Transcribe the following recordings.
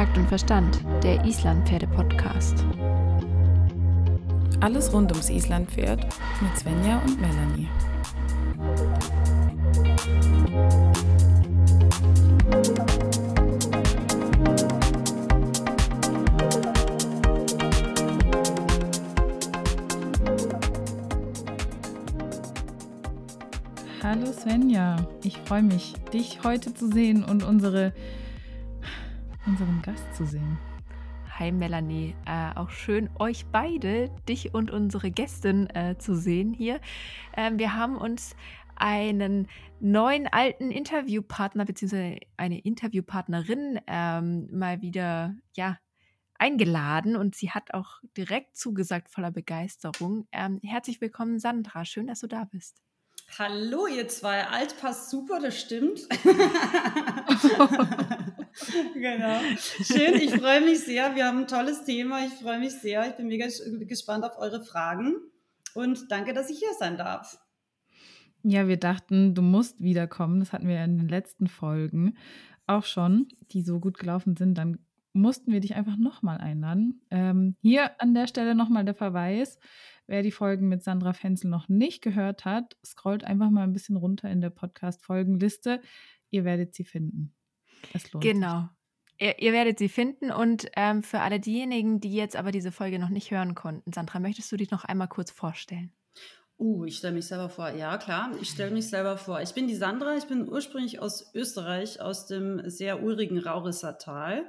Takt und Verstand, der Islandpferde-Podcast. Alles rund ums Islandpferd mit Svenja und Melanie. Hallo Svenja, ich freue mich, dich heute zu sehen und unsere, unseren Gast zu sehen. Hi Melanie, äh, auch schön euch beide, dich und unsere Gästin äh, zu sehen hier. Ähm, wir haben uns einen neuen alten Interviewpartner bzw. eine Interviewpartnerin ähm, mal wieder ja eingeladen und sie hat auch direkt zugesagt voller Begeisterung. Ähm, herzlich willkommen Sandra, schön, dass du da bist. Hallo, ihr zwei. Alt passt super, das stimmt. genau. Schön, ich freue mich sehr. Wir haben ein tolles Thema. Ich freue mich sehr. Ich bin mega gespannt auf eure Fragen. Und danke, dass ich hier sein darf. Ja, wir dachten, du musst wiederkommen. Das hatten wir in den letzten Folgen auch schon, die so gut gelaufen sind. Dann mussten wir dich einfach nochmal einladen. Ähm, hier an der Stelle nochmal der Verweis. Wer die Folgen mit Sandra Fenzel noch nicht gehört hat, scrollt einfach mal ein bisschen runter in der Podcast-Folgenliste. Ihr werdet sie finden. Es lohnt genau. Ihr, ihr, werdet sie finden und ähm, für alle diejenigen, die jetzt aber diese Folge noch nicht hören konnten, Sandra, möchtest du dich noch einmal kurz vorstellen? Uh, ich stelle mich selber vor. Ja, klar, ich stelle mich selber vor. Ich bin die Sandra, ich bin ursprünglich aus Österreich, aus dem sehr urigen Raurisser Tal,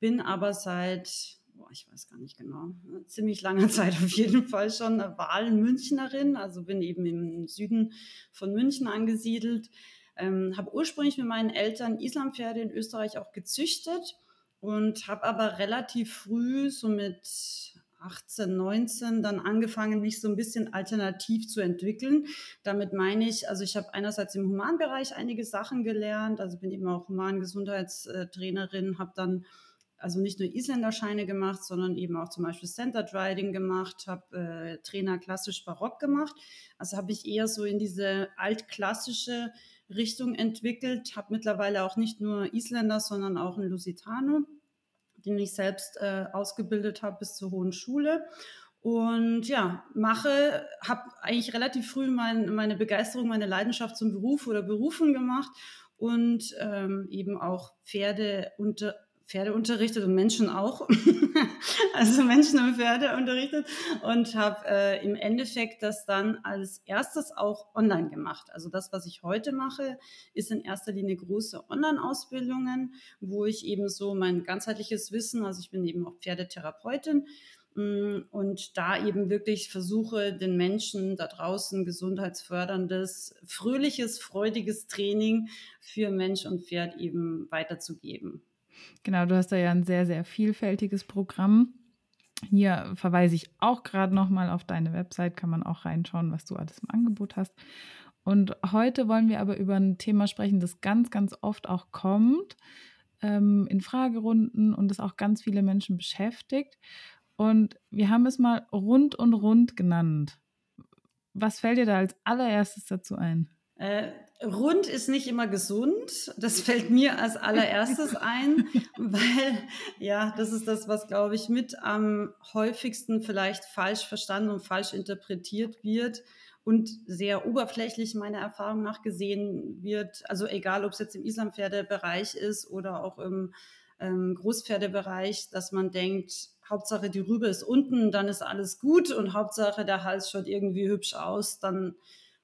bin aber seit, ich weiß gar nicht genau, ziemlich langer Zeit auf jeden Fall schon Wahl-Münchnerin, also bin eben im Süden von München angesiedelt, ähm, habe ursprünglich mit meinen Eltern Islampferde in Österreich auch gezüchtet und habe aber relativ früh, so mit 18, 19 dann angefangen, mich so ein bisschen alternativ zu entwickeln. Damit meine ich, also ich habe einerseits im Humanbereich einige Sachen gelernt, also bin eben auch Humangesundheitstrainerin, habe dann also nicht nur Isländerscheine gemacht, sondern eben auch zum Beispiel Centered Riding gemacht, habe äh, Trainer klassisch Barock gemacht. Also habe ich eher so in diese altklassische Richtung entwickelt, habe mittlerweile auch nicht nur Isländer, sondern auch einen Lusitano den ich selbst äh, ausgebildet habe bis zur Hohen Schule. Und ja, mache, habe eigentlich relativ früh mein, meine Begeisterung, meine Leidenschaft zum Beruf oder Berufen gemacht und ähm, eben auch Pferde unter, Pferde unterrichtet und Menschen auch. also Menschen und Pferde unterrichtet und habe äh, im Endeffekt das dann als erstes auch online gemacht. Also das, was ich heute mache, ist in erster Linie große Online-Ausbildungen, wo ich eben so mein ganzheitliches Wissen, also ich bin eben auch Pferdetherapeutin, mm, und da eben wirklich versuche, den Menschen da draußen gesundheitsförderndes, fröhliches, freudiges Training für Mensch und Pferd eben weiterzugeben. Genau, du hast da ja ein sehr, sehr vielfältiges Programm. Hier verweise ich auch gerade nochmal auf deine Website, kann man auch reinschauen, was du alles im Angebot hast. Und heute wollen wir aber über ein Thema sprechen, das ganz, ganz oft auch kommt ähm, in Fragerunden und das auch ganz viele Menschen beschäftigt. Und wir haben es mal rund und rund genannt. Was fällt dir da als allererstes dazu ein? Äh, rund ist nicht immer gesund. Das fällt mir als allererstes ein, weil ja, das ist das, was, glaube ich, mit am häufigsten vielleicht falsch verstanden und falsch interpretiert wird und sehr oberflächlich meiner Erfahrung nach gesehen wird. Also egal, ob es jetzt im Islampferdebereich ist oder auch im ähm, Großpferdebereich, dass man denkt, Hauptsache die Rübe ist unten, dann ist alles gut und Hauptsache der Hals schaut irgendwie hübsch aus, dann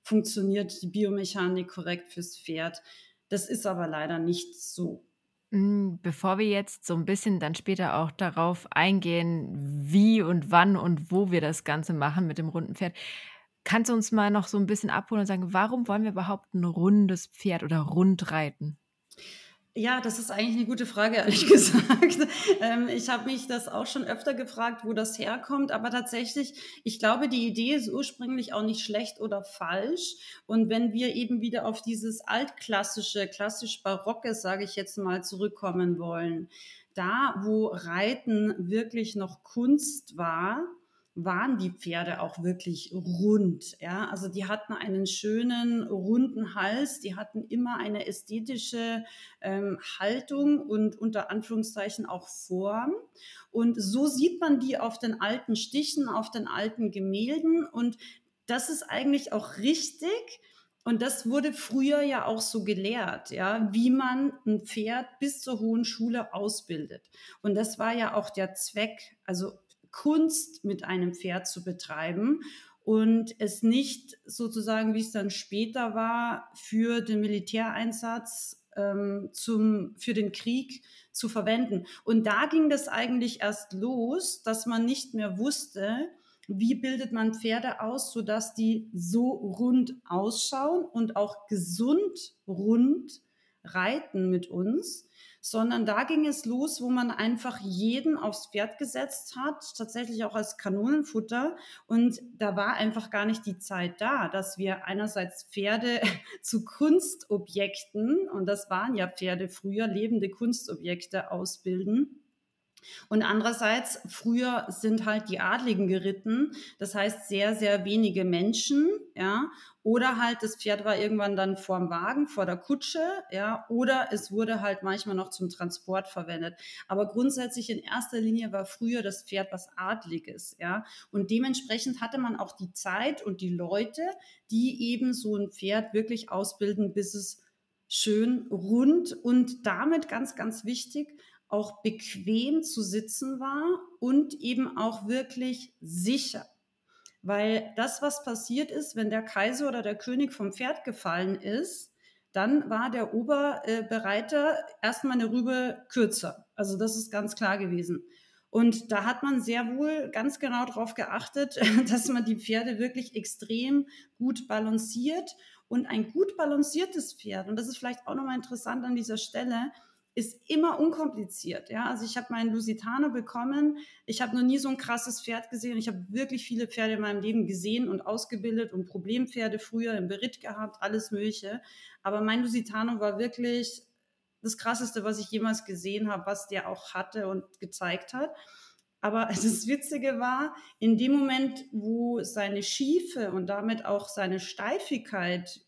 funktioniert die Biomechanik korrekt fürs Pferd. Das ist aber leider nicht so. Hm, bevor wir jetzt so ein bisschen dann später auch darauf eingehen, wie und wann und wo wir das Ganze machen mit dem runden Pferd, kannst du uns mal noch so ein bisschen abholen und sagen, warum wollen wir überhaupt ein rundes Pferd oder rund reiten? Ja, das ist eigentlich eine gute Frage, ehrlich gesagt. Ähm, ich habe mich das auch schon öfter gefragt, wo das herkommt. Aber tatsächlich, ich glaube, die Idee ist ursprünglich auch nicht schlecht oder falsch. Und wenn wir eben wieder auf dieses altklassische, klassisch-barocke, sage ich jetzt mal, zurückkommen wollen, da, wo Reiten wirklich noch Kunst war, waren die Pferde auch wirklich rund. Ja? Also die hatten einen schönen, runden Hals, die hatten immer eine ästhetische ähm, Haltung und unter Anführungszeichen auch Form. Und so sieht man die auf den alten Stichen, auf den alten Gemälden. Und das ist eigentlich auch richtig. Und das wurde früher ja auch so gelehrt, ja, wie man ein Pferd bis zur hohen Schule ausbildet. Und das war ja auch der Zweck, also Kunst mit einem Pferd zu betreiben und es nicht sozusagen, wie es dann später war, für den Militäreinsatz ähm, zum, für den Krieg zu verwenden. Und da ging das eigentlich erst los, dass man nicht mehr wusste, wie bildet man Pferde aus, sodass die so rund ausschauen und auch gesund rund reiten mit uns sondern da ging es los, wo man einfach jeden aufs Pferd gesetzt hat, tatsächlich auch als Kanonenfutter. Und da war einfach gar nicht die Zeit da, dass wir einerseits Pferde zu Kunstobjekten, und das waren ja Pferde früher, lebende Kunstobjekte ausbilden und andererseits, früher sind halt die Adligen geritten, das heißt sehr, sehr wenige Menschen, ja, oder halt das Pferd war irgendwann dann vorm Wagen, vor der Kutsche, ja, oder es wurde halt manchmal noch zum Transport verwendet. Aber grundsätzlich in erster Linie war früher das Pferd was Adliges, ja, und dementsprechend hatte man auch die Zeit und die Leute, die eben so ein Pferd wirklich ausbilden, bis es schön rund und damit ganz, ganz wichtig, auch bequem zu sitzen war und eben auch wirklich sicher. Weil das, was passiert ist, wenn der Kaiser oder der König vom Pferd gefallen ist, dann war der Oberbereiter erstmal eine Rübe kürzer. Also das ist ganz klar gewesen. Und da hat man sehr wohl ganz genau darauf geachtet, dass man die Pferde wirklich extrem gut balanciert. Und ein gut balanciertes Pferd, und das ist vielleicht auch nochmal interessant an dieser Stelle, ist immer unkompliziert. Ja? Also ich habe meinen Lusitano bekommen. Ich habe noch nie so ein krasses Pferd gesehen. Ich habe wirklich viele Pferde in meinem Leben gesehen und ausgebildet und Problempferde früher im Beritt gehabt, alles Mögliche. Aber mein Lusitano war wirklich das Krasseste, was ich jemals gesehen habe, was der auch hatte und gezeigt hat. Aber das Witzige war, in dem Moment, wo seine Schiefe und damit auch seine Steifigkeit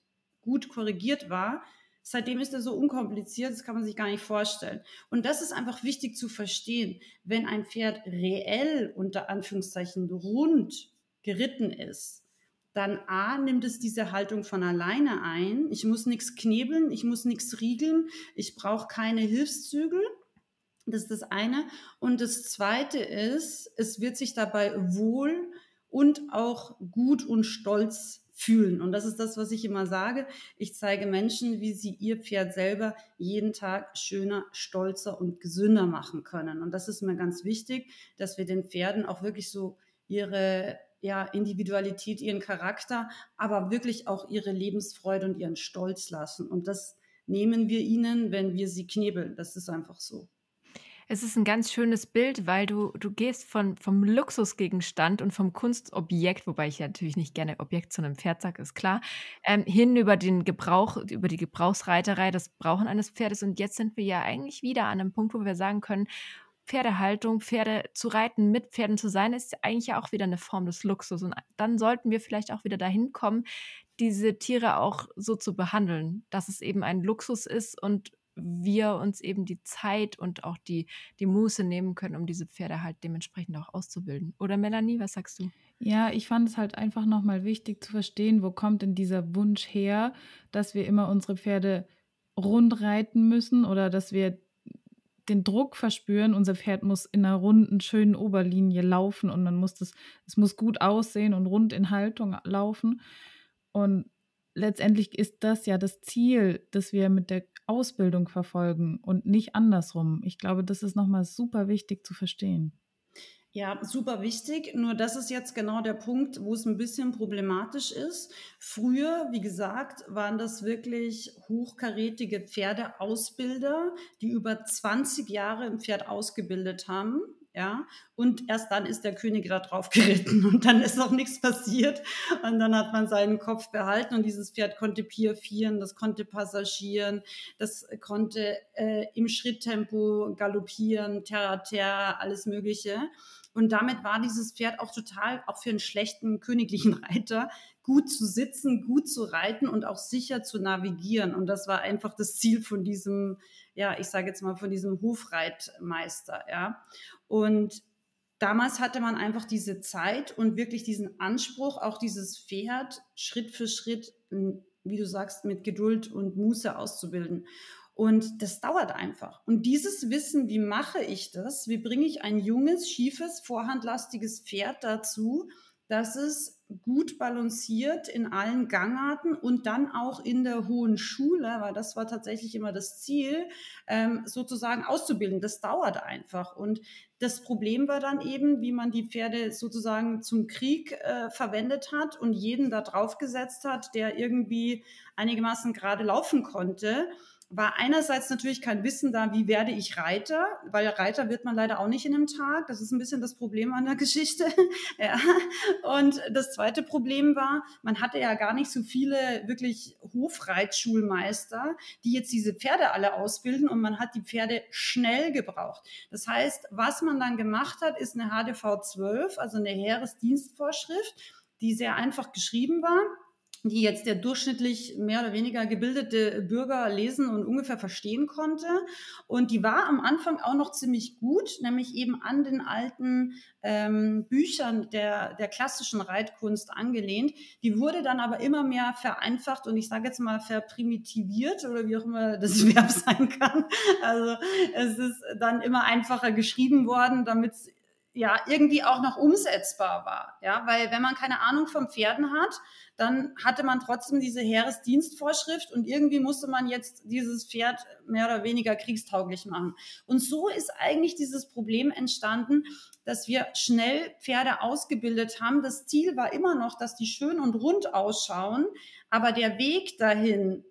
gut korrigiert war, Seitdem ist er so unkompliziert, das kann man sich gar nicht vorstellen. Und das ist einfach wichtig zu verstehen. Wenn ein Pferd reell unter Anführungszeichen rund geritten ist, dann A, nimmt es diese Haltung von alleine ein. Ich muss nichts knebeln, ich muss nichts riegeln, ich brauche keine Hilfszügel. Das ist das eine. Und das zweite ist, es wird sich dabei wohl und auch gut und stolz fühlen. Und das ist das, was ich immer sage. Ich zeige Menschen, wie sie ihr Pferd selber jeden Tag schöner, stolzer und gesünder machen können. Und das ist mir ganz wichtig, dass wir den Pferden auch wirklich so ihre ja, Individualität, ihren Charakter, aber wirklich auch ihre Lebensfreude und ihren Stolz lassen. Und das nehmen wir ihnen, wenn wir sie knebeln. Das ist einfach so. Es ist ein ganz schönes Bild, weil du, du gehst von, vom Luxusgegenstand und vom Kunstobjekt, wobei ich ja natürlich nicht gerne Objekt zu einem Pferd sage, ist klar, ähm, hin über den Gebrauch, über die Gebrauchsreiterei, das Brauchen eines Pferdes. Und jetzt sind wir ja eigentlich wieder an einem Punkt, wo wir sagen können, Pferdehaltung, Pferde zu reiten, mit Pferden zu sein, ist eigentlich ja auch wieder eine Form des Luxus. Und dann sollten wir vielleicht auch wieder dahin kommen, diese Tiere auch so zu behandeln, dass es eben ein Luxus ist und wir uns eben die Zeit und auch die, die Muße nehmen können, um diese Pferde halt dementsprechend auch auszubilden. Oder Melanie, was sagst du? Ja, ich fand es halt einfach nochmal wichtig zu verstehen, wo kommt denn dieser Wunsch her, dass wir immer unsere Pferde rund reiten müssen oder dass wir den Druck verspüren, unser Pferd muss in einer runden, schönen Oberlinie laufen und man muss das, es muss gut aussehen und rund in Haltung laufen. Und letztendlich ist das ja das Ziel, das wir mit der Ausbildung verfolgen und nicht andersrum. Ich glaube, das ist nochmal super wichtig zu verstehen. Ja, super wichtig. Nur das ist jetzt genau der Punkt, wo es ein bisschen problematisch ist. Früher, wie gesagt, waren das wirklich hochkarätige Pferdeausbilder, die über 20 Jahre im Pferd ausgebildet haben ja, und erst dann ist der König da drauf geritten und dann ist auch nichts passiert und dann hat man seinen Kopf behalten und dieses Pferd konnte piafieren, das konnte passagieren, das konnte äh, im Schritttempo galoppieren, terra terra, alles mögliche. Und damit war dieses Pferd auch total, auch für einen schlechten königlichen Reiter, gut zu sitzen, gut zu reiten und auch sicher zu navigieren. Und das war einfach das Ziel von diesem, ja, ich sage jetzt mal, von diesem Hofreitmeister, ja. Und damals hatte man einfach diese Zeit und wirklich diesen Anspruch, auch dieses Pferd Schritt für Schritt, wie du sagst, mit Geduld und Muße auszubilden. Und das dauert einfach. Und dieses Wissen, wie mache ich das? Wie bringe ich ein junges, schiefes, vorhandlastiges Pferd dazu, dass es gut balanciert in allen Gangarten und dann auch in der hohen Schule, weil das war tatsächlich immer das Ziel, ähm, sozusagen auszubilden. Das dauert einfach. Und das Problem war dann eben, wie man die Pferde sozusagen zum Krieg äh, verwendet hat und jeden da draufgesetzt hat, der irgendwie einigermaßen gerade laufen konnte war einerseits natürlich kein Wissen da, wie werde ich Reiter, weil Reiter wird man leider auch nicht in einem Tag. Das ist ein bisschen das Problem an der Geschichte. ja. Und das zweite Problem war, man hatte ja gar nicht so viele wirklich Hofreitschulmeister, die jetzt diese Pferde alle ausbilden und man hat die Pferde schnell gebraucht. Das heißt, was man dann gemacht hat, ist eine HDV 12, also eine Heeresdienstvorschrift, die sehr einfach geschrieben war die jetzt der durchschnittlich mehr oder weniger gebildete Bürger lesen und ungefähr verstehen konnte. Und die war am Anfang auch noch ziemlich gut, nämlich eben an den alten ähm, Büchern der, der klassischen Reitkunst angelehnt. Die wurde dann aber immer mehr vereinfacht und ich sage jetzt mal verprimitiviert oder wie auch immer das Verb sein kann. Also es ist dann immer einfacher geschrieben worden, damit es ja irgendwie auch noch umsetzbar war. Ja, weil wenn man keine Ahnung von Pferden hat, dann hatte man trotzdem diese Heeresdienstvorschrift und irgendwie musste man jetzt dieses Pferd mehr oder weniger kriegstauglich machen. Und so ist eigentlich dieses Problem entstanden, dass wir schnell Pferde ausgebildet haben. Das Ziel war immer noch, dass die schön und rund ausschauen, aber der Weg dahin,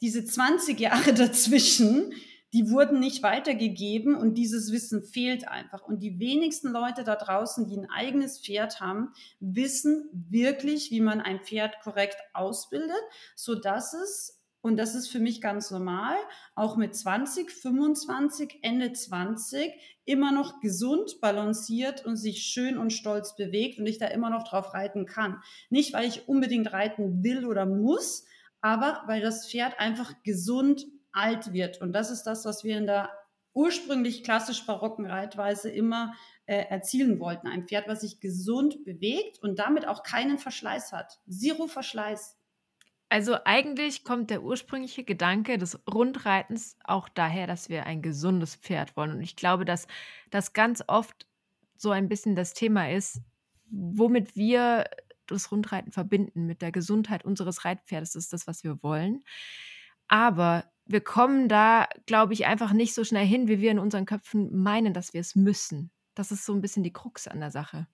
diese 20 Jahre dazwischen, die wurden nicht weitergegeben und dieses Wissen fehlt einfach. Und die wenigsten Leute da draußen, die ein eigenes Pferd haben, wissen wirklich, wie man ein Pferd korrekt ausbildet, so dass es und das ist für mich ganz normal, auch mit 20, 25, Ende 20 immer noch gesund, balanciert und sich schön und stolz bewegt und ich da immer noch drauf reiten kann. Nicht, weil ich unbedingt reiten will oder muss, aber weil das Pferd einfach gesund alt wird. Und das ist das, was wir in der ursprünglich klassisch barocken Reitweise immer äh, erzielen wollten. Ein Pferd, was sich gesund bewegt und damit auch keinen Verschleiß hat. Zero Verschleiß. Also eigentlich kommt der ursprüngliche Gedanke des Rundreitens auch daher, dass wir ein gesundes Pferd wollen. Und ich glaube, dass das ganz oft so ein bisschen das Thema ist, womit wir das Rundreiten verbinden mit der Gesundheit unseres Reitpferdes, ist das, was wir wollen. Aber wir kommen da, glaube ich, einfach nicht so schnell hin, wie wir in unseren Köpfen meinen, dass wir es müssen. Das ist so ein bisschen die Krux an der Sache.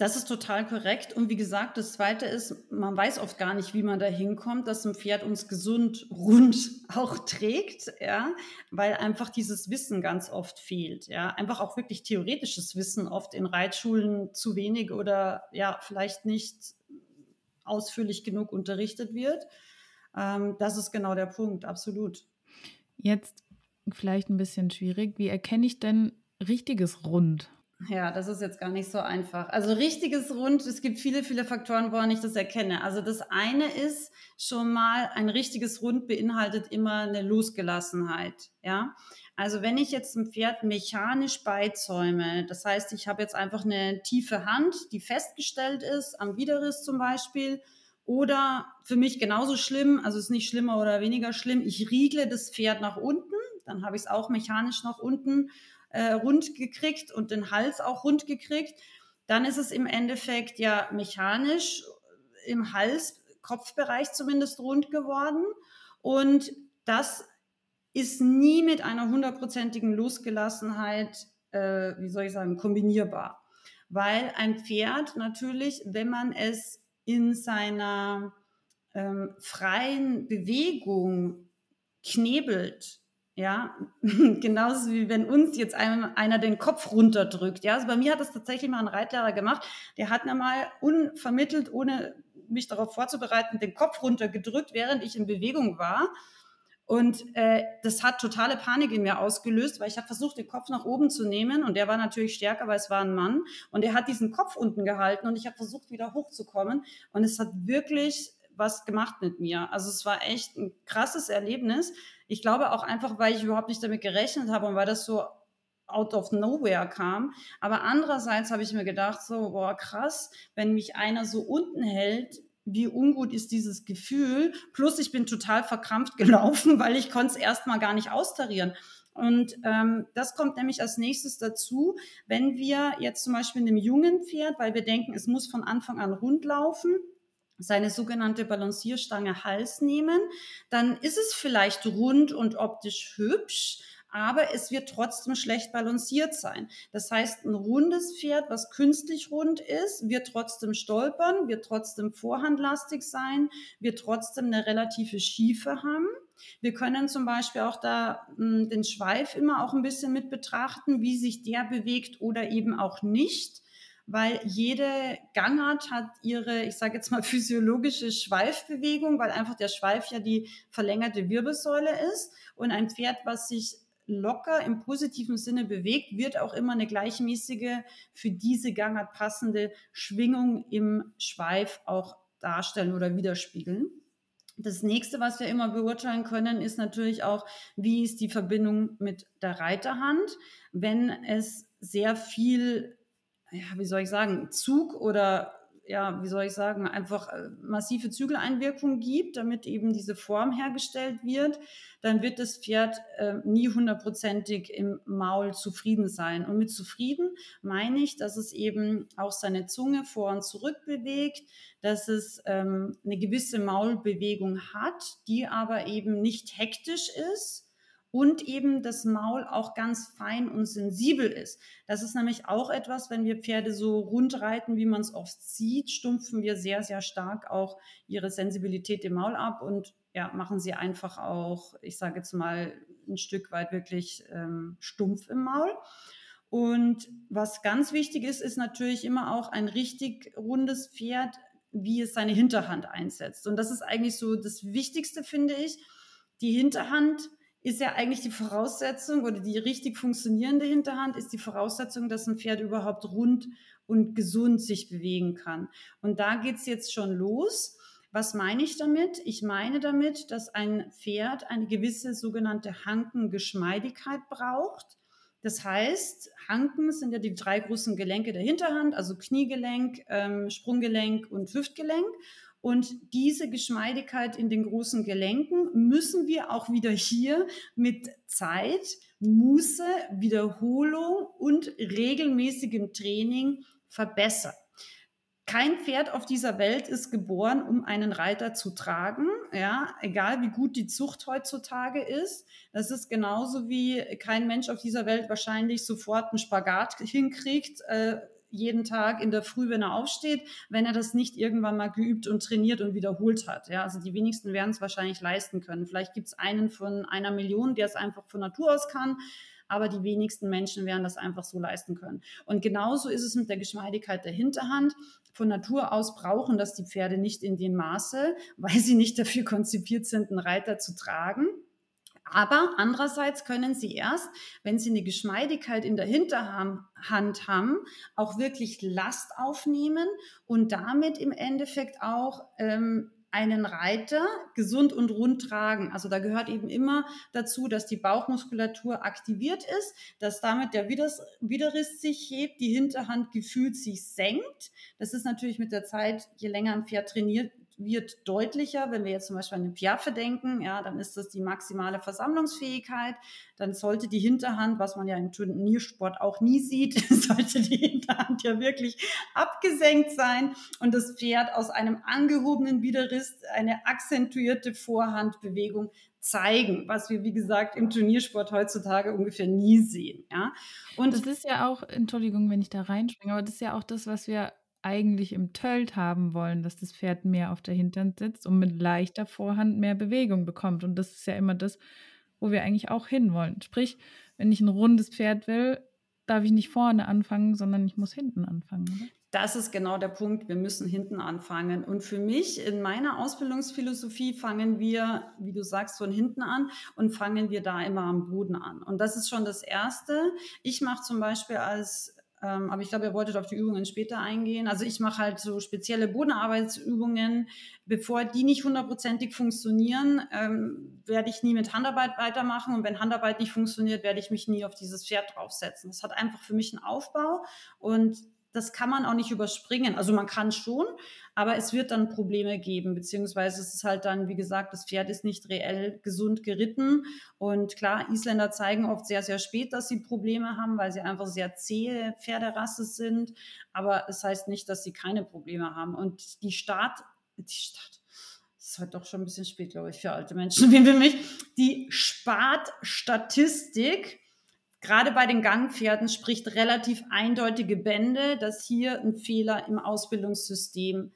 Das ist total korrekt. Und wie gesagt, das Zweite ist, man weiß oft gar nicht, wie man da hinkommt, dass ein Pferd uns gesund rund auch trägt, ja, weil einfach dieses Wissen ganz oft fehlt, ja. Einfach auch wirklich theoretisches Wissen oft in Reitschulen zu wenig oder ja, vielleicht nicht ausführlich genug unterrichtet wird. Ähm, das ist genau der Punkt, absolut. Jetzt vielleicht ein bisschen schwierig. Wie erkenne ich denn richtiges Rund? Ja, das ist jetzt gar nicht so einfach. Also richtiges Rund, es gibt viele, viele Faktoren, woran ich das erkenne. Also das eine ist schon mal, ein richtiges Rund beinhaltet immer eine Losgelassenheit. Ja, also wenn ich jetzt ein Pferd mechanisch beizäume, das heißt, ich habe jetzt einfach eine tiefe Hand, die festgestellt ist, am Widerriss zum Beispiel, oder für mich genauso schlimm, also es ist nicht schlimmer oder weniger schlimm, ich riegle das Pferd nach unten, dann habe ich es auch mechanisch nach unten äh, rund gekriegt und den Hals auch rund gekriegt. Dann ist es im Endeffekt ja mechanisch im Hals, Kopfbereich zumindest rund geworden. Und das ist nie mit einer hundertprozentigen Losgelassenheit, äh, wie soll ich sagen, kombinierbar. Weil ein Pferd natürlich, wenn man es in seiner ähm, freien Bewegung knebelt, ja, genauso wie wenn uns jetzt einem, einer den Kopf runterdrückt. Ja, also bei mir hat das tatsächlich mal ein Reitlehrer gemacht. Der hat mir mal unvermittelt, ohne mich darauf vorzubereiten, den Kopf runtergedrückt, während ich in Bewegung war. Und äh, das hat totale Panik in mir ausgelöst, weil ich habe versucht, den Kopf nach oben zu nehmen und der war natürlich stärker, weil es war ein Mann und er hat diesen Kopf unten gehalten und ich habe versucht, wieder hochzukommen und es hat wirklich was gemacht mit mir. Also es war echt ein krasses Erlebnis. Ich glaube auch einfach, weil ich überhaupt nicht damit gerechnet habe und weil das so out of nowhere kam. Aber andererseits habe ich mir gedacht, so, boah, krass, wenn mich einer so unten hält, wie ungut ist dieses Gefühl. Plus ich bin total verkrampft gelaufen, weil ich konnte es erstmal gar nicht austarieren. Und ähm, das kommt nämlich als nächstes dazu, wenn wir jetzt zum Beispiel einem jungen Pferd, weil wir denken, es muss von Anfang an rund laufen, seine sogenannte Balancierstange Hals nehmen, dann ist es vielleicht rund und optisch hübsch, aber es wird trotzdem schlecht balanciert sein. Das heißt, ein rundes Pferd, was künstlich rund ist, wird trotzdem stolpern, wird trotzdem vorhandlastig sein, wird trotzdem eine relative Schiefe haben. Wir können zum Beispiel auch da hm, den Schweif immer auch ein bisschen mit betrachten, wie sich der bewegt oder eben auch nicht weil jede Gangart hat ihre, ich sage jetzt mal, physiologische Schweifbewegung, weil einfach der Schweif ja die verlängerte Wirbelsäule ist. Und ein Pferd, was sich locker im positiven Sinne bewegt, wird auch immer eine gleichmäßige, für diese Gangart passende Schwingung im Schweif auch darstellen oder widerspiegeln. Das nächste, was wir immer beurteilen können, ist natürlich auch, wie ist die Verbindung mit der Reiterhand. Wenn es sehr viel, ja, wie soll ich sagen, Zug oder ja, wie soll ich sagen, einfach äh, massive Zügeleinwirkung gibt, damit eben diese Form hergestellt wird, dann wird das Pferd äh, nie hundertprozentig im Maul zufrieden sein. Und mit zufrieden meine ich, dass es eben auch seine Zunge vor und zurück bewegt, dass es ähm, eine gewisse Maulbewegung hat, die aber eben nicht hektisch ist und eben das Maul auch ganz fein und sensibel ist. Das ist nämlich auch etwas, wenn wir Pferde so rund reiten, wie man es oft sieht, stumpfen wir sehr, sehr stark auch ihre Sensibilität im Maul ab und ja, machen sie einfach auch, ich sage jetzt mal, ein Stück weit wirklich ähm, stumpf im Maul. Und was ganz wichtig ist, ist natürlich immer auch ein richtig rundes Pferd, wie es seine Hinterhand einsetzt. Und das ist eigentlich so das Wichtigste, finde ich. Die Hinterhand ist ja eigentlich die Voraussetzung oder die richtig funktionierende Hinterhand ist die Voraussetzung, dass ein Pferd überhaupt rund und gesund sich bewegen kann. Und da geht es jetzt schon los. Was meine ich damit? Ich meine damit, dass ein Pferd eine gewisse sogenannte Hankengeschmeidigkeit braucht. Das heißt, Hanken sind ja die drei großen Gelenke der Hinterhand, also Kniegelenk, ähm, Sprunggelenk und Hüftgelenk. Und diese Geschmeidigkeit in den großen Gelenken müssen wir auch wieder hier mit Zeit, Muße, Wiederholung und regelmäßigem Training verbessern. Kein Pferd auf dieser Welt ist geboren, um einen Reiter zu tragen. Ja, egal wie gut die Zucht heutzutage ist. Das ist genauso wie kein Mensch auf dieser Welt wahrscheinlich sofort einen Spagat hinkriegt. Äh, jeden Tag in der Früh, wenn er aufsteht, wenn er das nicht irgendwann mal geübt und trainiert und wiederholt hat. Ja, also die wenigsten werden es wahrscheinlich leisten können. Vielleicht gibt es einen von einer Million, der es einfach von Natur aus kann, aber die wenigsten Menschen werden das einfach so leisten können. Und genauso ist es mit der Geschmeidigkeit der Hinterhand. Von Natur aus brauchen das die Pferde nicht in dem Maße, weil sie nicht dafür konzipiert sind, einen Reiter zu tragen. Aber andererseits können sie erst, wenn sie eine Geschmeidigkeit in der Hinterhand haben, auch wirklich Last aufnehmen und damit im Endeffekt auch ähm, einen Reiter gesund und rund tragen. Also da gehört eben immer dazu, dass die Bauchmuskulatur aktiviert ist, dass damit der Widerriss sich hebt, die Hinterhand gefühlt sich senkt. Das ist natürlich mit der Zeit, je länger ein Pferd trainiert, wird deutlicher, wenn wir jetzt zum Beispiel an den Piaffe denken, ja, dann ist das die maximale Versammlungsfähigkeit. Dann sollte die Hinterhand, was man ja im Turniersport auch nie sieht, sollte die Hinterhand ja wirklich abgesenkt sein und das Pferd aus einem angehobenen Widerriss eine akzentuierte Vorhandbewegung zeigen, was wir, wie gesagt, im Turniersport heutzutage ungefähr nie sehen. Ja? Und das ist ja auch, Entschuldigung, wenn ich da reinspringe, aber das ist ja auch das, was wir eigentlich im Tölt haben wollen, dass das Pferd mehr auf der Hintern sitzt und mit leichter Vorhand mehr Bewegung bekommt. Und das ist ja immer das, wo wir eigentlich auch hinwollen. Sprich, wenn ich ein rundes Pferd will, darf ich nicht vorne anfangen, sondern ich muss hinten anfangen. Oder? Das ist genau der Punkt. Wir müssen hinten anfangen. Und für mich in meiner Ausbildungsphilosophie fangen wir, wie du sagst, von hinten an und fangen wir da immer am Boden an. Und das ist schon das Erste. Ich mache zum Beispiel als ähm, aber ich glaube, ihr wolltet auf die Übungen später eingehen. Also ich mache halt so spezielle Bodenarbeitsübungen. Bevor die nicht hundertprozentig funktionieren, ähm, werde ich nie mit Handarbeit weitermachen. Und wenn Handarbeit nicht funktioniert, werde ich mich nie auf dieses Pferd draufsetzen. Das hat einfach für mich einen Aufbau. Und das kann man auch nicht überspringen. Also man kann schon, aber es wird dann Probleme geben, beziehungsweise es ist halt dann, wie gesagt, das Pferd ist nicht reell gesund geritten. Und klar, Isländer zeigen oft sehr, sehr spät, dass sie Probleme haben, weil sie einfach sehr zähe Pferderasse sind. Aber es heißt nicht, dass sie keine Probleme haben. Und die Start, die Start, das ist halt doch schon ein bisschen spät, glaube ich, für alte Menschen wie für mich. Die Spartstatistik gerade bei den Gangpferden spricht relativ eindeutige Bände, dass hier ein Fehler im Ausbildungssystem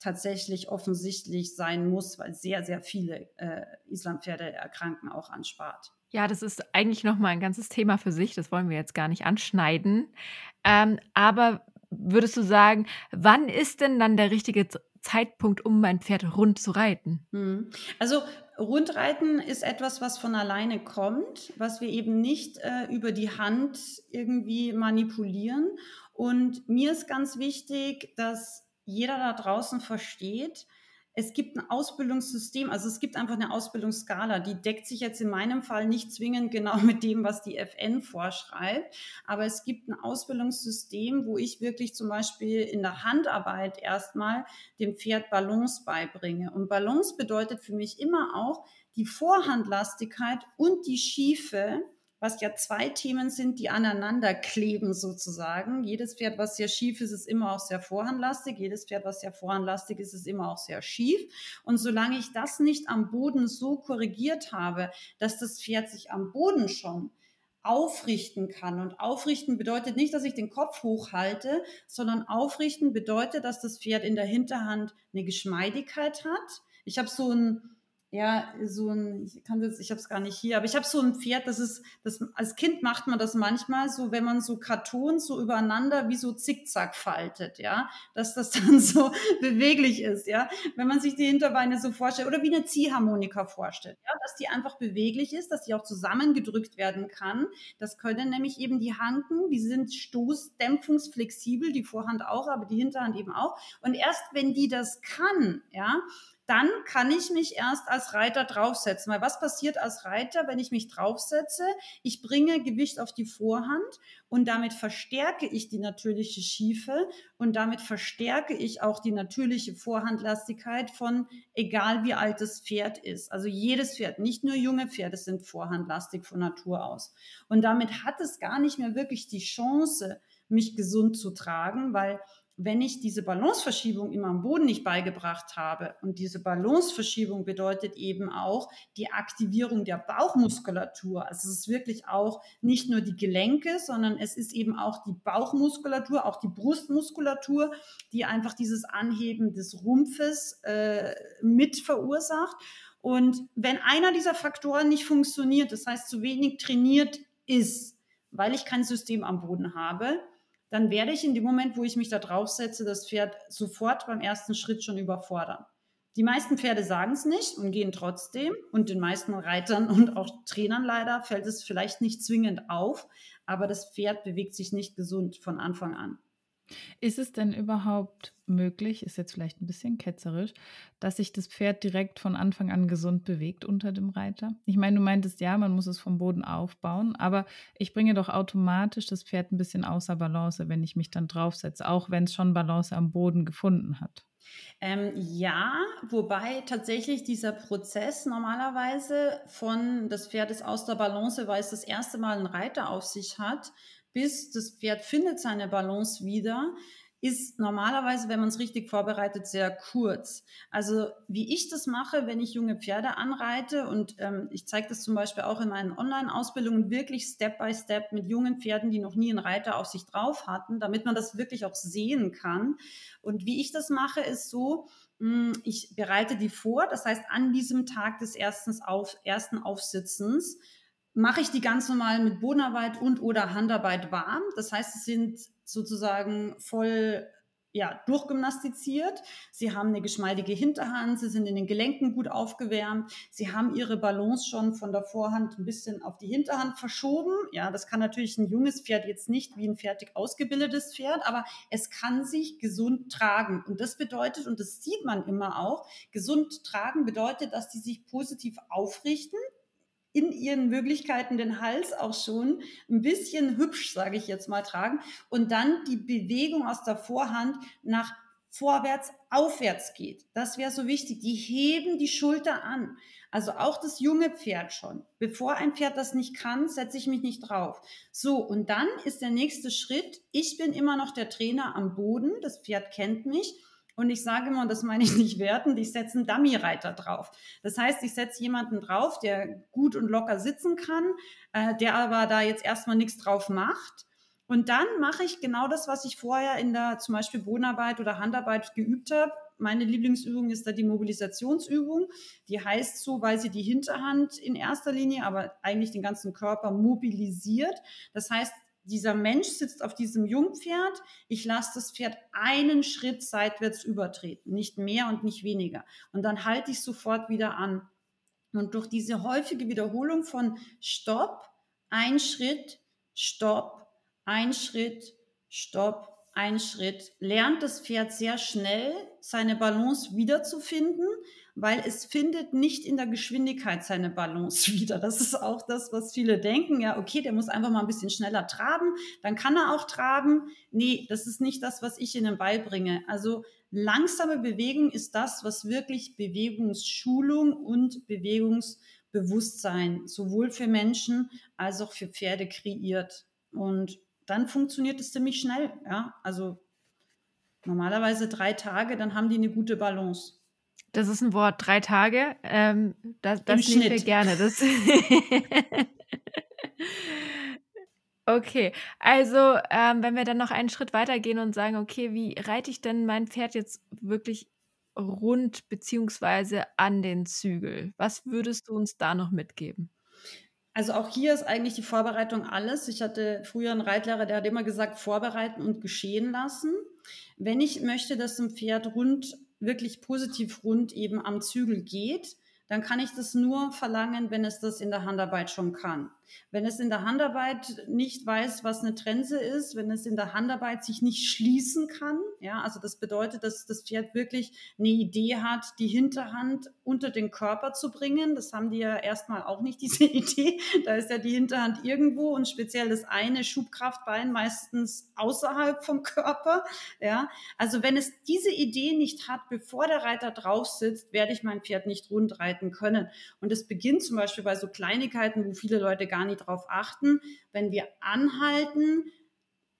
tatsächlich offensichtlich sein muss, weil sehr, sehr viele äh, Islampferde erkranken auch an Spart. Ja, das ist eigentlich nochmal ein ganzes Thema für sich. Das wollen wir jetzt gar nicht anschneiden. Ähm, aber würdest du sagen, wann ist denn dann der richtige Zeitpunkt, um mein Pferd rund zu reiten? Hm. Also Rundreiten ist etwas, was von alleine kommt, was wir eben nicht äh, über die Hand irgendwie manipulieren. Und mir ist ganz wichtig, dass jeder da draußen versteht, es gibt ein Ausbildungssystem, also es gibt einfach eine Ausbildungsskala, die deckt sich jetzt in meinem Fall nicht zwingend genau mit dem, was die FN vorschreibt, aber es gibt ein Ausbildungssystem, wo ich wirklich zum Beispiel in der Handarbeit erstmal dem Pferd Balance beibringe. Und Balance bedeutet für mich immer auch die Vorhandlastigkeit und die Schiefe was ja zwei Themen sind, die aneinander kleben sozusagen. Jedes Pferd, was sehr schief ist, ist immer auch sehr vorhandlastig. Jedes Pferd, was sehr vorhandlastig ist, ist immer auch sehr schief. Und solange ich das nicht am Boden so korrigiert habe, dass das Pferd sich am Boden schon aufrichten kann. Und aufrichten bedeutet nicht, dass ich den Kopf hochhalte, sondern aufrichten bedeutet, dass das Pferd in der Hinterhand eine Geschmeidigkeit hat. Ich habe so ein ja, so ein, ich kann das, ich habe es gar nicht hier, aber ich habe so ein Pferd, das ist, das, als Kind macht man das manchmal so, wenn man so Kartons so übereinander wie so zickzack faltet, ja, dass das dann so beweglich ist, ja, wenn man sich die Hinterbeine so vorstellt oder wie eine Ziehharmonika vorstellt, ja, dass die einfach beweglich ist, dass die auch zusammengedrückt werden kann. Das können nämlich eben die Hanken, die sind stoßdämpfungsflexibel, die Vorhand auch, aber die Hinterhand eben auch. Und erst wenn die das kann, ja, dann kann ich mich erst als Reiter draufsetzen. Weil was passiert als Reiter, wenn ich mich draufsetze? Ich bringe Gewicht auf die Vorhand und damit verstärke ich die natürliche Schiefe und damit verstärke ich auch die natürliche Vorhandlastigkeit von egal wie alt das Pferd ist. Also jedes Pferd, nicht nur junge Pferde sind vorhandlastig von Natur aus. Und damit hat es gar nicht mehr wirklich die Chance, mich gesund zu tragen, weil wenn ich diese Balanceverschiebung immer am Boden nicht beigebracht habe, und diese Balanceverschiebung bedeutet eben auch die Aktivierung der Bauchmuskulatur. Also es ist wirklich auch nicht nur die Gelenke, sondern es ist eben auch die Bauchmuskulatur, auch die Brustmuskulatur, die einfach dieses Anheben des Rumpfes äh, mit verursacht. Und wenn einer dieser Faktoren nicht funktioniert, das heißt zu wenig trainiert ist, weil ich kein System am Boden habe, dann werde ich in dem Moment, wo ich mich da draufsetze, das Pferd sofort beim ersten Schritt schon überfordern. Die meisten Pferde sagen es nicht und gehen trotzdem. Und den meisten Reitern und auch Trainern leider fällt es vielleicht nicht zwingend auf, aber das Pferd bewegt sich nicht gesund von Anfang an. Ist es denn überhaupt möglich, ist jetzt vielleicht ein bisschen ketzerisch, dass sich das Pferd direkt von Anfang an gesund bewegt unter dem Reiter? Ich meine, du meintest ja, man muss es vom Boden aufbauen, aber ich bringe doch automatisch das Pferd ein bisschen außer Balance, wenn ich mich dann draufsetze, auch wenn es schon Balance am Boden gefunden hat. Ähm, ja, wobei tatsächlich dieser Prozess normalerweise von das Pferd ist aus der Balance, weil es das erste Mal einen Reiter auf sich hat, bis das Pferd findet seine Balance wieder, ist normalerweise, wenn man es richtig vorbereitet, sehr kurz. Also wie ich das mache, wenn ich junge Pferde anreite und ähm, ich zeige das zum Beispiel auch in meinen Online-Ausbildungen wirklich Step by Step mit jungen Pferden, die noch nie einen Reiter auf sich drauf hatten, damit man das wirklich auch sehen kann. Und wie ich das mache, ist so, hm, ich bereite die vor, das heißt an diesem Tag des ersten, auf, ersten Aufsitzens mache ich die ganz normal mit Bodenarbeit und oder Handarbeit warm. Das heißt, es sind sozusagen voll ja, durchgymnastiziert. Sie haben eine geschmeidige Hinterhand, sie sind in den Gelenken gut aufgewärmt, sie haben ihre Balance schon von der Vorhand ein bisschen auf die Hinterhand verschoben. Ja, das kann natürlich ein junges Pferd jetzt nicht wie ein fertig ausgebildetes Pferd, aber es kann sich gesund tragen. Und das bedeutet, und das sieht man immer auch, gesund tragen bedeutet, dass die sich positiv aufrichten, in ihren Möglichkeiten den Hals auch schon ein bisschen hübsch, sage ich jetzt mal, tragen und dann die Bewegung aus der Vorhand nach vorwärts, aufwärts geht. Das wäre so wichtig. Die heben die Schulter an. Also auch das junge Pferd schon. Bevor ein Pferd das nicht kann, setze ich mich nicht drauf. So, und dann ist der nächste Schritt. Ich bin immer noch der Trainer am Boden. Das Pferd kennt mich. Und ich sage immer, und das meine ich nicht wertend, ich setze einen Dummy-Reiter drauf. Das heißt, ich setze jemanden drauf, der gut und locker sitzen kann, äh, der aber da jetzt erstmal nichts drauf macht. Und dann mache ich genau das, was ich vorher in der zum Beispiel Bodenarbeit oder Handarbeit geübt habe. Meine Lieblingsübung ist da die Mobilisationsübung. Die heißt so, weil sie die Hinterhand in erster Linie, aber eigentlich den ganzen Körper mobilisiert. Das heißt, dieser Mensch sitzt auf diesem Jungpferd, ich lasse das Pferd einen Schritt seitwärts übertreten, nicht mehr und nicht weniger. Und dann halte ich sofort wieder an. Und durch diese häufige Wiederholung von Stopp, ein Schritt, Stopp, ein Schritt, Stopp, ein Schritt, lernt das Pferd sehr schnell, seine Balance wiederzufinden, weil es findet nicht in der Geschwindigkeit seine Balance wieder. Das ist auch das, was viele denken. Ja, okay, der muss einfach mal ein bisschen schneller traben, dann kann er auch traben. Nee, das ist nicht das, was ich ihnen beibringe. Also langsame Bewegung ist das, was wirklich Bewegungsschulung und Bewegungsbewusstsein sowohl für Menschen als auch für Pferde kreiert. Und dann funktioniert es ziemlich schnell. Ja, also normalerweise drei Tage, dann haben die eine gute Balance. Das ist ein Wort, drei Tage. Ähm, das das nehmen wir gerne. Das okay, also ähm, wenn wir dann noch einen Schritt weiter gehen und sagen, okay, wie reite ich denn mein Pferd jetzt wirklich rund beziehungsweise an den Zügel? Was würdest du uns da noch mitgeben? Also auch hier ist eigentlich die Vorbereitung alles. Ich hatte früher einen Reitlehrer, der hat immer gesagt, vorbereiten und geschehen lassen. Wenn ich möchte, dass ein Pferd rund wirklich positiv rund eben am Zügel geht, dann kann ich das nur verlangen, wenn es das in der Handarbeit schon kann. Wenn es in der Handarbeit nicht weiß, was eine Trense ist, wenn es in der Handarbeit sich nicht schließen kann, ja, also das bedeutet, dass das Pferd wirklich eine Idee hat, die Hinterhand unter den Körper zu bringen. Das haben die ja erstmal auch nicht, diese Idee. Da ist ja die Hinterhand irgendwo und speziell das eine Schubkraftbein meistens außerhalb vom Körper, ja. Also wenn es diese Idee nicht hat, bevor der Reiter drauf sitzt, werde ich mein Pferd nicht rund reiten können. Und es beginnt zum Beispiel bei so Kleinigkeiten, wo viele Leute gar gar nicht drauf achten. Wenn wir anhalten,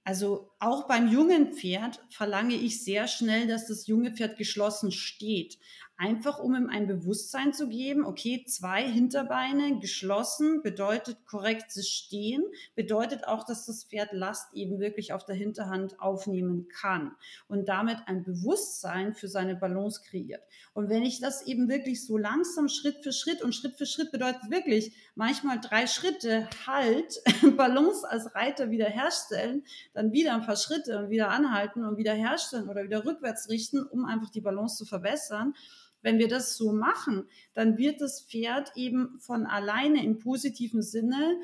also auch beim jungen Pferd verlange ich sehr schnell, dass das junge Pferd geschlossen steht einfach um ihm ein Bewusstsein zu geben, okay, zwei Hinterbeine geschlossen bedeutet korrektes Stehen, bedeutet auch, dass das Pferd Last eben wirklich auf der Hinterhand aufnehmen kann und damit ein Bewusstsein für seine Balance kreiert. Und wenn ich das eben wirklich so langsam Schritt für Schritt und Schritt für Schritt bedeutet wirklich manchmal drei Schritte Halt, Balance als Reiter wieder herstellen, dann wieder ein paar Schritte und wieder anhalten und wieder herstellen oder wieder rückwärts richten, um einfach die Balance zu verbessern wenn wir das so machen, dann wird das Pferd eben von alleine im positiven Sinne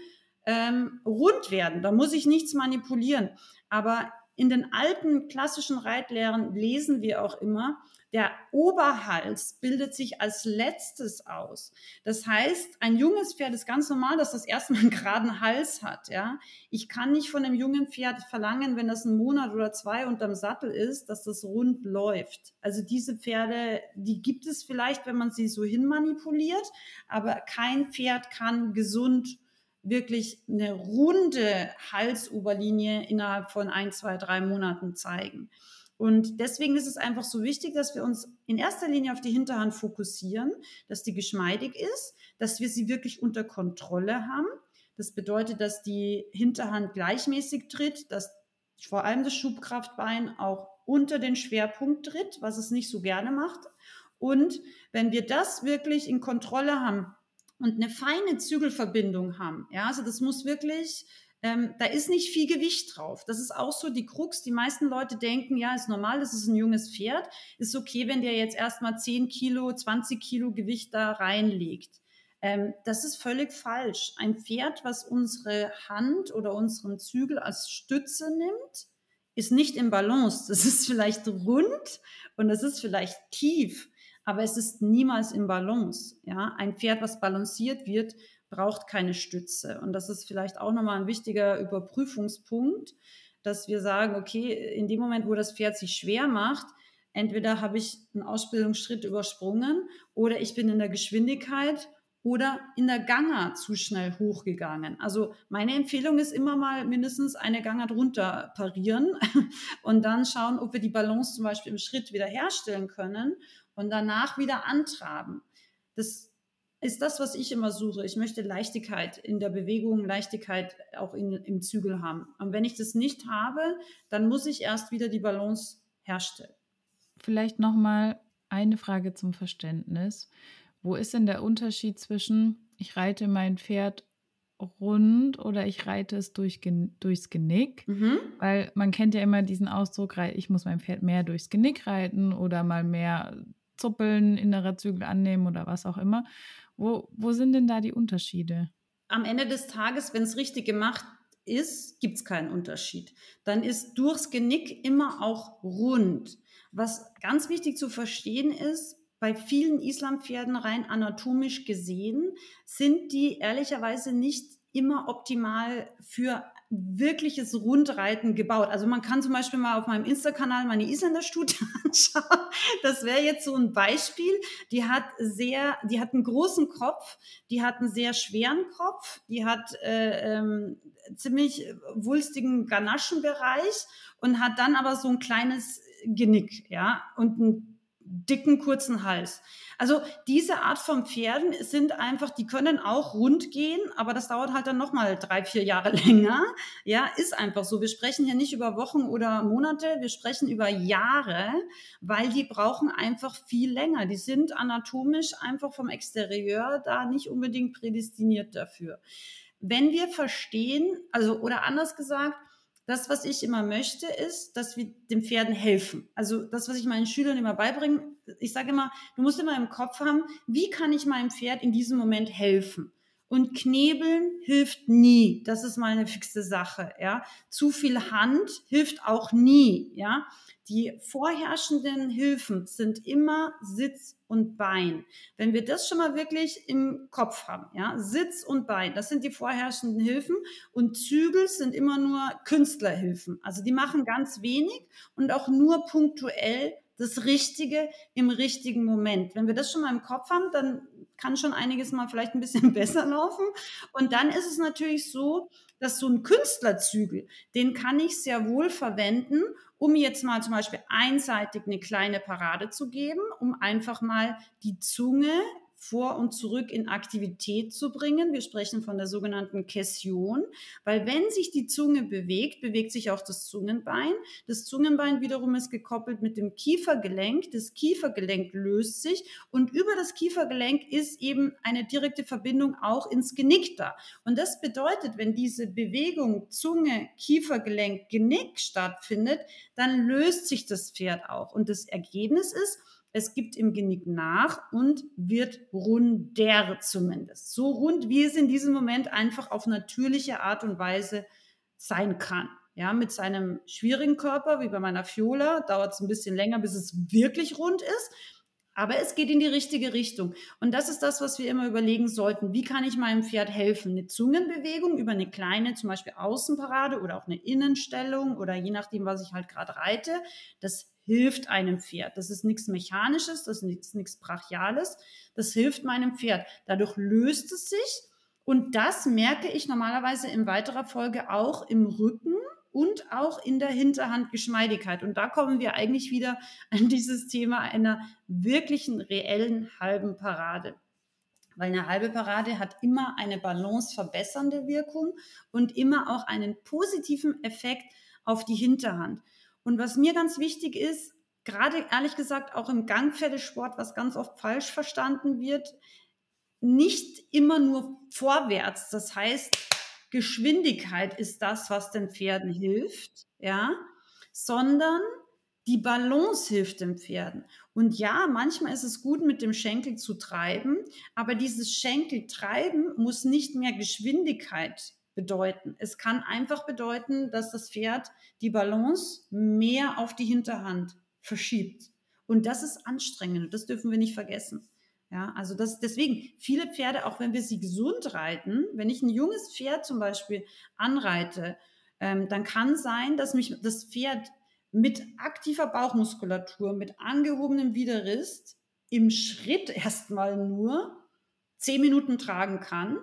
ähm, rund werden. Da muss ich nichts manipulieren. Aber in den alten klassischen Reitlehren lesen wir auch immer, der Oberhals bildet sich als letztes aus. Das heißt, ein junges Pferd ist ganz normal, dass das erstmal einen geraden Hals hat. Ja? Ich kann nicht von einem jungen Pferd verlangen, wenn das einen Monat oder zwei unterm Sattel ist, dass das rund läuft. Also diese Pferde, die gibt es vielleicht, wenn man sie so hinmanipuliert, aber kein Pferd kann gesund wirklich eine runde Halsoberlinie innerhalb von ein, zwei, drei Monaten zeigen. Und deswegen ist es einfach so wichtig, dass wir uns in erster Linie auf die Hinterhand fokussieren, dass die geschmeidig ist, dass wir sie wirklich unter Kontrolle haben. Das bedeutet, dass die Hinterhand gleichmäßig tritt, dass vor allem das Schubkraftbein auch unter den Schwerpunkt tritt, was es nicht so gerne macht. Und wenn wir das wirklich in Kontrolle haben, und eine feine Zügelverbindung haben. Ja, also das muss wirklich ähm, da ist nicht viel Gewicht drauf. Das ist auch so die Krux. Die meisten Leute denken, ja, ist normal, das ist ein junges Pferd. Ist okay, wenn der jetzt erstmal 10 Kilo, 20 Kilo Gewicht da reinlegt. Ähm, das ist völlig falsch. Ein Pferd, was unsere Hand oder unseren Zügel als Stütze nimmt, ist nicht im Balance. Das ist vielleicht rund und das ist vielleicht tief, aber es ist niemals im Balance. Ja, ein Pferd, was balanciert wird, braucht keine Stütze. Und das ist vielleicht auch nochmal ein wichtiger Überprüfungspunkt, dass wir sagen, okay, in dem Moment, wo das Pferd sich schwer macht, entweder habe ich einen Ausbildungsschritt übersprungen oder ich bin in der Geschwindigkeit oder in der Gangart zu schnell hochgegangen. Also meine Empfehlung ist immer mal mindestens eine Gangart runter parieren und dann schauen, ob wir die Balance zum Beispiel im Schritt wieder herstellen können und danach wieder antraben. Das ist das, was ich immer suche. Ich möchte Leichtigkeit in der Bewegung, Leichtigkeit auch in, im Zügel haben. Und wenn ich das nicht habe, dann muss ich erst wieder die Balance herstellen. Vielleicht noch mal eine Frage zum Verständnis. Wo ist denn der Unterschied zwischen ich reite mein Pferd rund oder ich reite es durch, durchs Genick? Mhm. Weil man kennt ja immer diesen Ausdruck, ich muss mein Pferd mehr durchs Genick reiten oder mal mehr zuppeln, innerer Zügel annehmen oder was auch immer. Wo, wo sind denn da die Unterschiede? Am Ende des Tages, wenn es richtig gemacht ist, gibt es keinen Unterschied. Dann ist durchs Genick immer auch rund. Was ganz wichtig zu verstehen ist, bei vielen Islampferden rein anatomisch gesehen, sind die ehrlicherweise nicht immer optimal für wirkliches Rundreiten gebaut. Also man kann zum Beispiel mal auf meinem Insta-Kanal meine Isländer-Studie anschauen. Das wäre jetzt so ein Beispiel. Die hat sehr, die hat einen großen Kopf, die hat einen sehr schweren Kopf, die hat äh, ähm, ziemlich wulstigen Ganaschenbereich und hat dann aber so ein kleines Genick, ja, und einen dicken, kurzen Hals. Also diese Art von Pferden sind einfach, die können auch rund gehen, aber das dauert halt dann nochmal drei, vier Jahre länger. Ja, ist einfach so. Wir sprechen hier nicht über Wochen oder Monate, wir sprechen über Jahre, weil die brauchen einfach viel länger. Die sind anatomisch einfach vom Exterieur da nicht unbedingt prädestiniert dafür. Wenn wir verstehen, also oder anders gesagt, das, was ich immer möchte, ist, dass wir den Pferden helfen. Also das, was ich meinen Schülern immer beibringe, ich sage immer, du musst immer im Kopf haben, wie kann ich meinem Pferd in diesem Moment helfen? Und Knebeln hilft nie. Das ist meine fixe Sache, ja. Zu viel Hand hilft auch nie, ja. Die vorherrschenden Hilfen sind immer Sitz und Bein. Wenn wir das schon mal wirklich im Kopf haben, ja, Sitz und Bein, das sind die vorherrschenden Hilfen und Zügel sind immer nur Künstlerhilfen. Also die machen ganz wenig und auch nur punktuell das Richtige im richtigen Moment. Wenn wir das schon mal im Kopf haben, dann kann schon einiges mal vielleicht ein bisschen besser laufen. Und dann ist es natürlich so, dass so ein Künstlerzügel, den kann ich sehr wohl verwenden, um jetzt mal zum Beispiel einseitig eine kleine Parade zu geben, um einfach mal die Zunge vor und zurück in Aktivität zu bringen. Wir sprechen von der sogenannten Kession, weil wenn sich die Zunge bewegt, bewegt sich auch das Zungenbein. Das Zungenbein wiederum ist gekoppelt mit dem Kiefergelenk. Das Kiefergelenk löst sich und über das Kiefergelenk ist eben eine direkte Verbindung auch ins Genick da. Und das bedeutet, wenn diese Bewegung Zunge, Kiefergelenk, Genick stattfindet, dann löst sich das Pferd auch. Und das Ergebnis ist, es gibt im Genick nach und wird runder zumindest. So rund, wie es in diesem Moment einfach auf natürliche Art und Weise sein kann. Ja, mit seinem schwierigen Körper, wie bei meiner Fiola, dauert es ein bisschen länger, bis es wirklich rund ist. Aber es geht in die richtige Richtung. Und das ist das, was wir immer überlegen sollten. Wie kann ich meinem Pferd helfen? Eine Zungenbewegung über eine kleine, zum Beispiel Außenparade oder auch eine Innenstellung oder je nachdem, was ich halt gerade reite. Das hilft einem Pferd. Das ist nichts Mechanisches, das ist nichts Brachiales. Das hilft meinem Pferd. Dadurch löst es sich. Und das merke ich normalerweise in weiterer Folge auch im Rücken und auch in der Hinterhandgeschmeidigkeit. Und da kommen wir eigentlich wieder an dieses Thema einer wirklichen, reellen halben Parade. Weil eine halbe Parade hat immer eine balanceverbessernde Wirkung und immer auch einen positiven Effekt auf die Hinterhand. Und was mir ganz wichtig ist, gerade ehrlich gesagt auch im Gangpferdesport, was ganz oft falsch verstanden wird, nicht immer nur vorwärts. Das heißt, Geschwindigkeit ist das, was den Pferden hilft, ja, sondern die Balance hilft den Pferden. Und ja, manchmal ist es gut, mit dem Schenkel zu treiben, aber dieses Schenkeltreiben muss nicht mehr Geschwindigkeit bedeuten. Es kann einfach bedeuten, dass das Pferd die Balance mehr auf die Hinterhand verschiebt. Und das ist anstrengend. Das dürfen wir nicht vergessen. Ja, also das, deswegen, viele Pferde, auch wenn wir sie gesund reiten, wenn ich ein junges Pferd zum Beispiel anreite, ähm, dann kann sein, dass mich das Pferd mit aktiver Bauchmuskulatur, mit angehobenem Widerrist im Schritt erstmal nur zehn Minuten tragen kann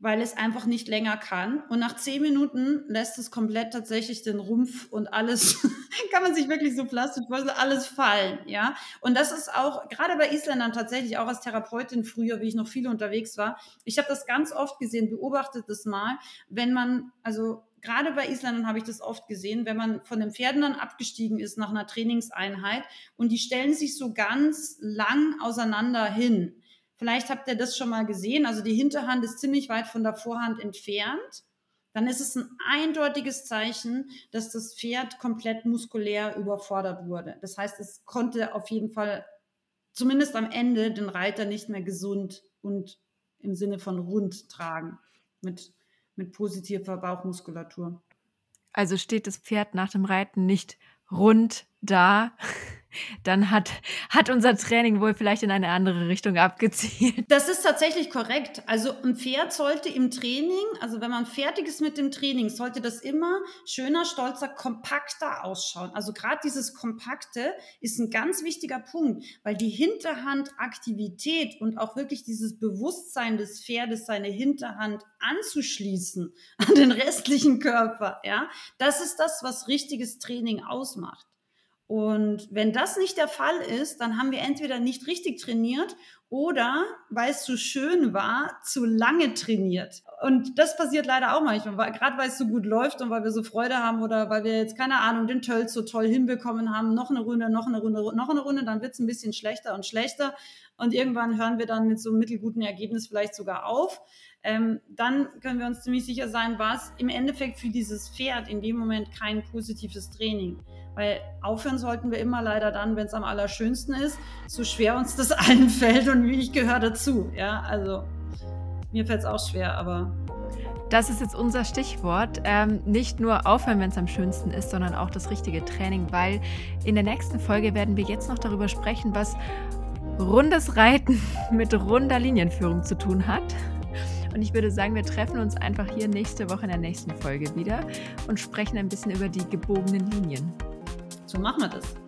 weil es einfach nicht länger kann. Und nach zehn Minuten lässt es komplett tatsächlich den Rumpf und alles, kann man sich wirklich so plastisch vorstellen, alles fallen, ja. Und das ist auch, gerade bei Isländern tatsächlich, auch als Therapeutin früher, wie ich noch viele unterwegs war, ich habe das ganz oft gesehen, beobachtet das mal, wenn man, also gerade bei Isländern habe ich das oft gesehen, wenn man von den Pferden dann abgestiegen ist nach einer Trainingseinheit und die stellen sich so ganz lang auseinander hin Vielleicht habt ihr das schon mal gesehen. Also die Hinterhand ist ziemlich weit von der Vorhand entfernt. Dann ist es ein eindeutiges Zeichen, dass das Pferd komplett muskulär überfordert wurde. Das heißt, es konnte auf jeden Fall zumindest am Ende den Reiter nicht mehr gesund und im Sinne von rund tragen mit, mit positiver Bauchmuskulatur. Also steht das Pferd nach dem Reiten nicht rund da, dann hat, hat unser Training wohl vielleicht in eine andere Richtung abgezielt. Das ist tatsächlich korrekt. Also ein Pferd sollte im Training, also wenn man fertig ist mit dem Training, sollte das immer schöner, stolzer, kompakter ausschauen. Also gerade dieses Kompakte ist ein ganz wichtiger Punkt, weil die Hinterhandaktivität und auch wirklich dieses Bewusstsein des Pferdes, seine Hinterhand anzuschließen an den restlichen Körper, ja, das ist das, was richtiges Training ausmacht. Und wenn das nicht der Fall ist, dann haben wir entweder nicht richtig trainiert oder, weil es zu schön war, zu lange trainiert. Und das passiert leider auch manchmal, gerade weil es so gut läuft und weil wir so Freude haben oder weil wir jetzt, keine Ahnung, den Tölz so toll hinbekommen haben, noch eine Runde, noch eine Runde, noch eine Runde, dann wird es ein bisschen schlechter und schlechter. Und irgendwann hören wir dann mit so einem mittelguten Ergebnis vielleicht sogar auf. Ähm, dann können wir uns ziemlich sicher sein, war es im Endeffekt für dieses Pferd in dem Moment kein positives Training. Weil aufhören sollten wir immer leider dann, wenn es am allerschönsten ist, so schwer uns das allen fällt und wie ich gehöre dazu. Ja, also mir fällt es auch schwer, aber. Das ist jetzt unser Stichwort. Ähm, nicht nur aufhören, wenn es am schönsten ist, sondern auch das richtige Training, weil in der nächsten Folge werden wir jetzt noch darüber sprechen, was rundes Reiten mit runder Linienführung zu tun hat. Und ich würde sagen, wir treffen uns einfach hier nächste Woche in der nächsten Folge wieder und sprechen ein bisschen über die gebogenen Linien. So machen wir das.